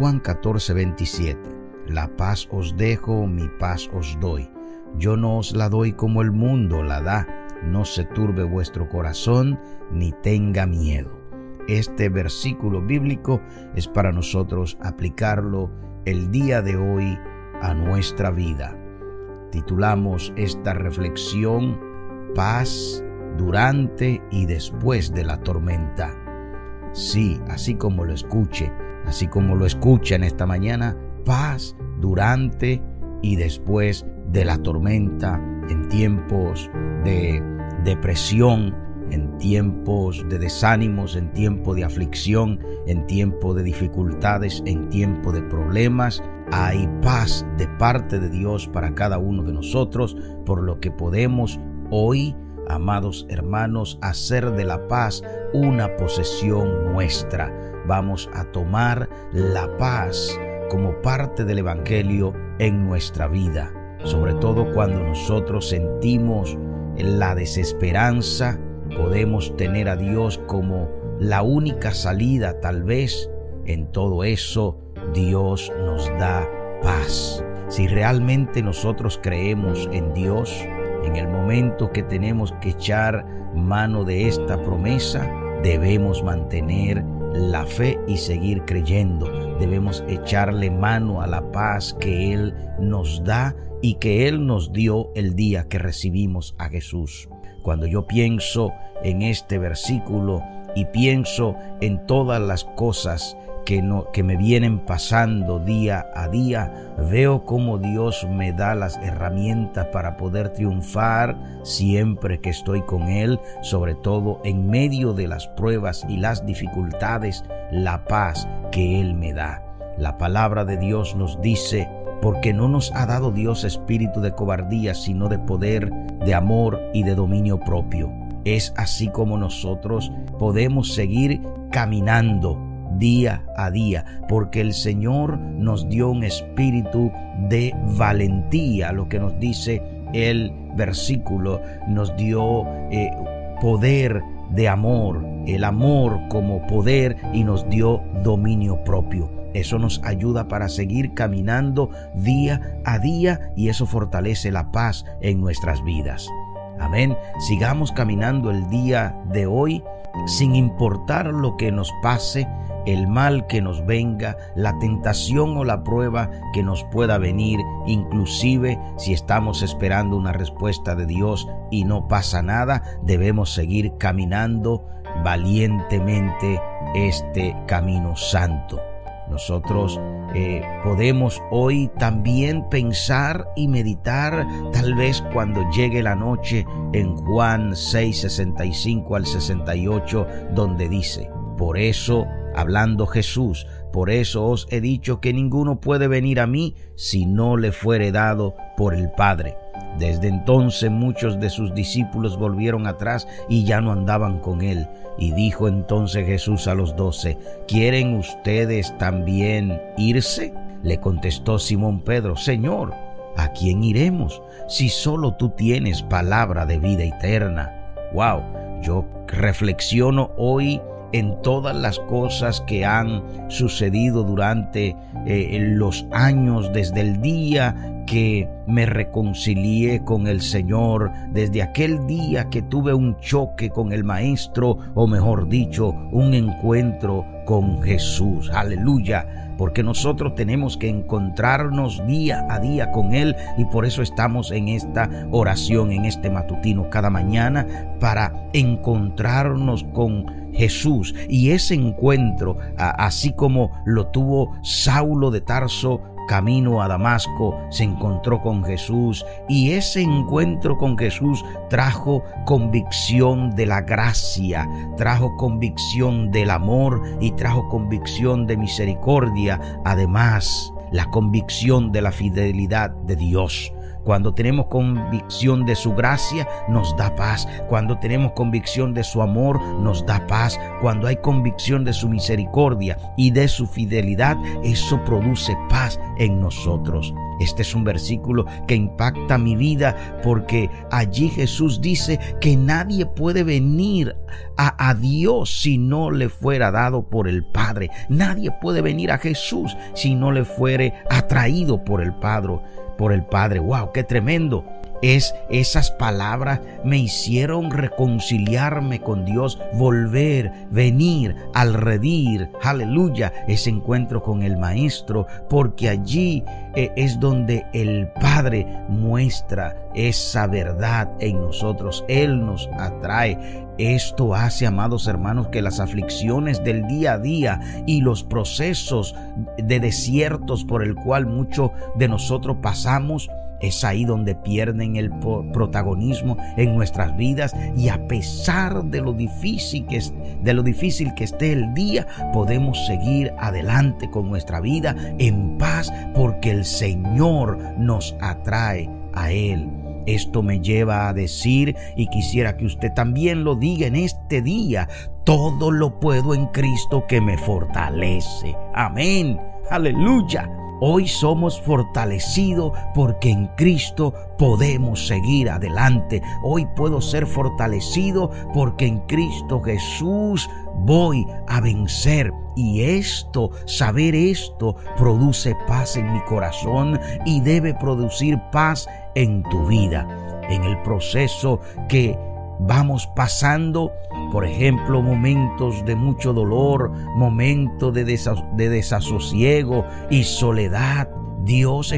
Juan 14, 27. La paz os dejo, mi paz os doy. Yo no os la doy como el mundo la da. No se turbe vuestro corazón ni tenga miedo. Este versículo bíblico es para nosotros aplicarlo el día de hoy a nuestra vida. Titulamos esta reflexión Paz durante y después de la tormenta. Sí, así como lo escuche, así como lo escucha en esta mañana, paz durante y después de la tormenta, en tiempos de depresión, en tiempos de desánimos, en tiempo de aflicción, en tiempo de dificultades, en tiempo de problemas. Hay paz de parte de Dios para cada uno de nosotros, por lo que podemos hoy, amados hermanos, hacer de la paz una posesión nuestra. Vamos a tomar la paz como parte del Evangelio en nuestra vida, sobre todo cuando nosotros sentimos la desesperanza, podemos tener a Dios como la única salida tal vez. En todo eso Dios nos da paz. Si realmente nosotros creemos en Dios, en el momento que tenemos que echar mano de esta promesa, debemos mantener la fe y seguir creyendo. Debemos echarle mano a la paz que Él nos da y que Él nos dio el día que recibimos a Jesús. Cuando yo pienso en este versículo y pienso en todas las cosas que, no, que me vienen pasando día a día, veo cómo Dios me da las herramientas para poder triunfar siempre que estoy con Él, sobre todo en medio de las pruebas y las dificultades, la paz que Él me da. La palabra de Dios nos dice, porque no nos ha dado Dios espíritu de cobardía, sino de poder, de amor y de dominio propio. Es así como nosotros podemos seguir caminando día a día, porque el Señor nos dio un espíritu de valentía, lo que nos dice el versículo, nos dio eh, poder de amor, el amor como poder y nos dio dominio propio. Eso nos ayuda para seguir caminando día a día y eso fortalece la paz en nuestras vidas. Amén. Sigamos caminando el día de hoy sin importar lo que nos pase, el mal que nos venga, la tentación o la prueba que nos pueda venir, inclusive si estamos esperando una respuesta de Dios y no pasa nada, debemos seguir caminando valientemente este camino santo. Nosotros eh, podemos hoy también pensar y meditar, tal vez cuando llegue la noche, en Juan 6, 65 al 68, donde dice, por eso, hablando Jesús, por eso os he dicho que ninguno puede venir a mí si no le fuere dado por el Padre. Desde entonces muchos de sus discípulos volvieron atrás y ya no andaban con él. Y dijo entonces Jesús a los doce, ¿quieren ustedes también irse? Le contestó Simón Pedro, Señor, ¿a quién iremos si solo tú tienes palabra de vida eterna? Wow, yo reflexiono hoy en todas las cosas que han sucedido durante eh, los años, desde el día que me reconcilié con el Señor, desde aquel día que tuve un choque con el Maestro, o mejor dicho, un encuentro con Jesús. Aleluya porque nosotros tenemos que encontrarnos día a día con Él y por eso estamos en esta oración, en este matutino cada mañana, para encontrarnos con Jesús. Y ese encuentro, así como lo tuvo Saulo de Tarso camino a Damasco se encontró con Jesús y ese encuentro con Jesús trajo convicción de la gracia, trajo convicción del amor y trajo convicción de misericordia, además la convicción de la fidelidad de Dios. Cuando tenemos convicción de su gracia, nos da paz. Cuando tenemos convicción de su amor, nos da paz. Cuando hay convicción de su misericordia y de su fidelidad, eso produce paz en nosotros. Este es un versículo que impacta mi vida porque allí Jesús dice que nadie puede venir a, Dios si no le fuera dado por el Padre. Nadie puede venir a Jesús si no le fuere atraído por el Padre. Por el Padre. ¡Wow! ¡Qué tremendo! Es esas palabras me hicieron reconciliarme con Dios, volver, venir al redir, aleluya, ese encuentro con el Maestro, porque allí eh, es donde el Padre muestra esa verdad en nosotros. Él nos atrae. Esto hace, amados hermanos, que las aflicciones del día a día y los procesos de desiertos por el cual muchos de nosotros pasamos, es ahí donde pierden el protagonismo en nuestras vidas y a pesar de lo difícil que es, de lo difícil que esté el día, podemos seguir adelante con nuestra vida en paz porque el Señor nos atrae a él. Esto me lleva a decir, y quisiera que usted también lo diga en este día, todo lo puedo en Cristo que me fortalece. Amén. Aleluya. Hoy somos fortalecidos porque en Cristo podemos seguir adelante. Hoy puedo ser fortalecido porque en Cristo Jesús voy a vencer. Y esto, saber esto, produce paz en mi corazón y debe producir paz en tu vida. En el proceso que vamos pasando, por ejemplo, momentos de mucho dolor, momentos de, desasosiego y soledad. Dios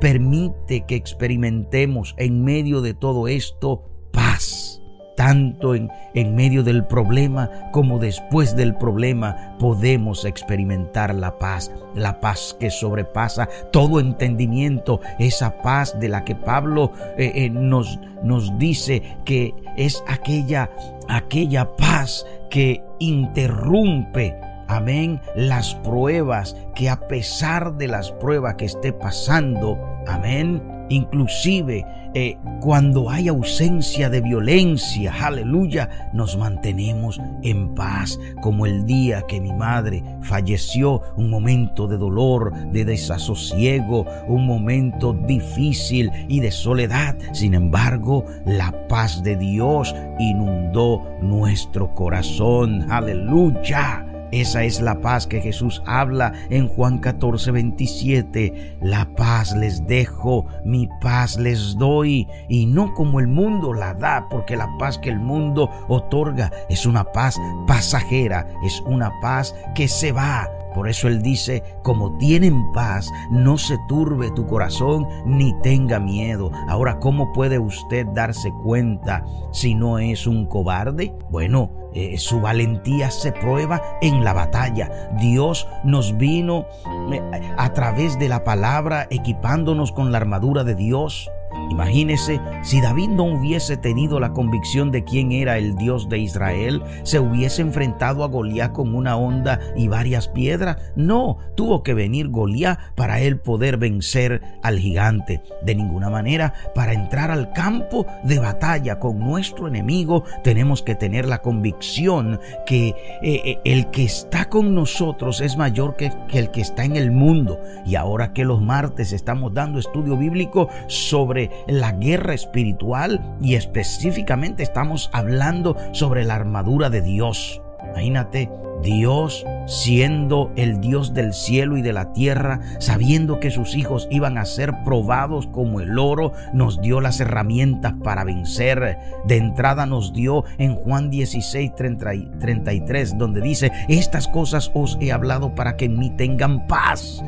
permite que experimentemos en medio de todo esto paz tanto en, en medio del problema como después del problema podemos experimentar la paz, la paz que sobrepasa todo entendimiento, esa paz de la que Pablo eh, eh, nos, nos dice que es aquella, aquella paz que interrumpe amén, las pruebas, que a pesar de las pruebas que esté pasando, amén, inclusive eh, cuando hay ausencia de violencia, aleluya, nos mantenemos en paz, como el día que mi madre falleció, un momento de dolor, de desasosiego, un momento difícil y de soledad. Sin embargo, la paz de Dios inundó nuestro corazón, aleluya. Esa es la paz que Jesús habla en Juan 14, 27. La paz les dejo, mi paz les doy, y no como el mundo la da, porque la paz que el mundo otorga es una paz pasajera, es una paz que se va. Por eso Él dice, como tienen paz, no se turbe tu corazón ni tenga miedo. Ahora, ¿cómo puede usted darse cuenta si no es un cobarde? Bueno, eh, su valentía se prueba en la batalla. Dios nos vino eh, a través de la palabra equipándonos con la armadura de Dios Imagínese si David no hubiese tenido la convicción de quién era el Dios de Israel, se hubiese enfrentado a Goliat con una onda y varias piedras. No, tuvo que venir Goliat para él poder vencer al gigante. De ninguna manera, para entrar al campo de batalla con nuestro enemigo, tenemos que tener la convicción que eh, eh, el que está con nosotros es mayor que, que el que está en el mundo. Y ahora que los martes estamos dando estudio bíblico sobre la guerra espiritual y específicamente estamos hablando sobre la armadura de Dios. Imagínate, Dios siendo el Dios del cielo y de la tierra, sabiendo que sus hijos iban a ser probados como el oro, nos dio las herramientas para vencer. De entrada nos dio en Juan 16, 33, donde dice, estas cosas os he hablado para que en mí tengan paz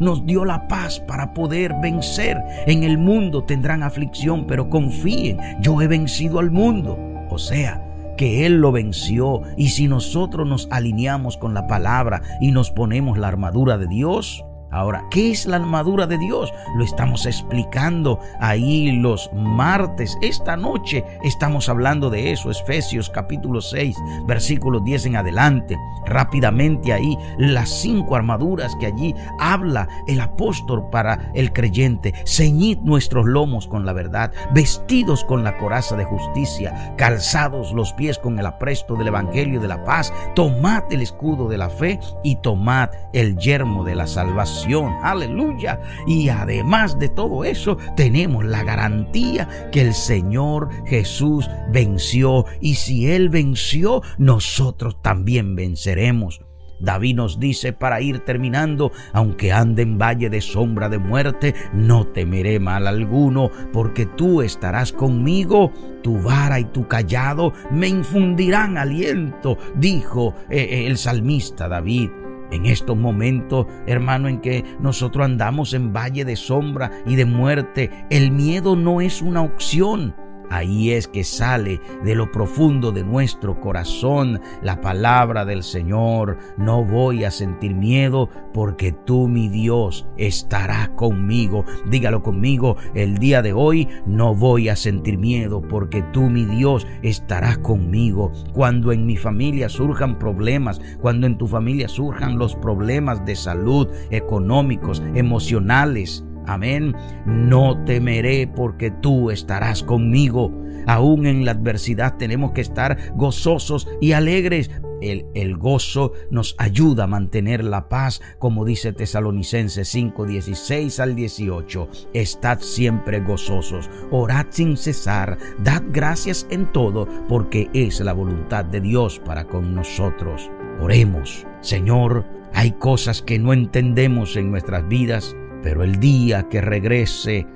nos dio la paz para poder vencer. En el mundo tendrán aflicción, pero confíen, yo he vencido al mundo. O sea, que Él lo venció y si nosotros nos alineamos con la palabra y nos ponemos la armadura de Dios, Ahora, ¿qué es la armadura de Dios? Lo estamos explicando ahí los martes. Esta noche estamos hablando de eso, Efesios capítulo 6, versículos 10 en adelante. Rápidamente ahí las cinco armaduras que allí habla el apóstol para el creyente. Ceñid nuestros lomos con la verdad, vestidos con la coraza de justicia, calzados los pies con el apresto del evangelio de la paz. Tomad el escudo de la fe y tomad el yermo de la salvación Aleluya. Y además de todo eso, tenemos la garantía que el Señor Jesús venció. Y si Él venció, nosotros también venceremos. David nos dice para ir terminando, aunque ande en valle de sombra de muerte, no temeré mal alguno, porque tú estarás conmigo, tu vara y tu callado me infundirán aliento, dijo eh, eh, el salmista David. En estos momentos, hermano, en que nosotros andamos en valle de sombra y de muerte, el miedo no es una opción. Ahí es que sale de lo profundo de nuestro corazón la palabra del Señor. No voy a sentir miedo porque tú, mi Dios, estarás conmigo. Dígalo conmigo, el día de hoy no voy a sentir miedo porque tú, mi Dios, estarás conmigo. Cuando en mi familia surjan problemas, cuando en tu familia surjan los problemas de salud, económicos, emocionales, Amén. No temeré porque tú estarás conmigo. Aún en la adversidad tenemos que estar gozosos y alegres. El, el, gozo nos ayuda a mantener la paz, como dice Tesalonicenses 5, 16 al 18. Estad siempre gozosos, orad sin cesar, dad gracias en todo, porque es la voluntad de Dios para con nosotros. Oremos, Señor, hay cosas que no entendemos en nuestras vidas, pero el día que regrese,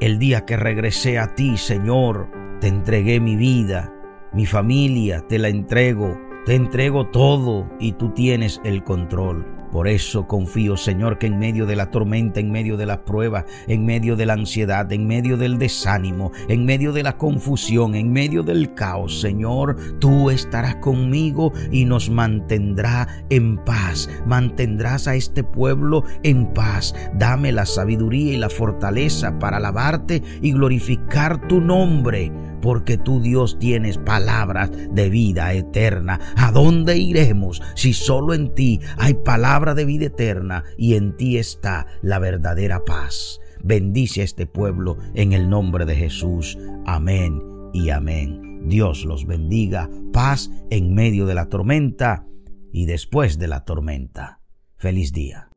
el día que regresé a ti, Señor, te entregué mi vida, mi familia, te la entrego, te entrego todo y tú tienes el control. Por eso confío, Señor, que en medio de la tormenta, en medio de la prueba, en medio de la ansiedad, en medio del desánimo, en medio de la confusión, en medio del caos, Señor, tú estarás conmigo y nos mantendrá en paz. Mantendrás a este pueblo en paz. Dame la sabiduría y la fortaleza para alabarte y glorificar tu nombre porque tú Dios tienes palabras de vida eterna. ¿A dónde iremos si solo en ti hay palabra de vida eterna y en ti está la verdadera paz? Bendice a este pueblo en el nombre de Jesús. Amén y amén. Dios los bendiga. Paz en medio de la tormenta y después de la tormenta. Feliz día.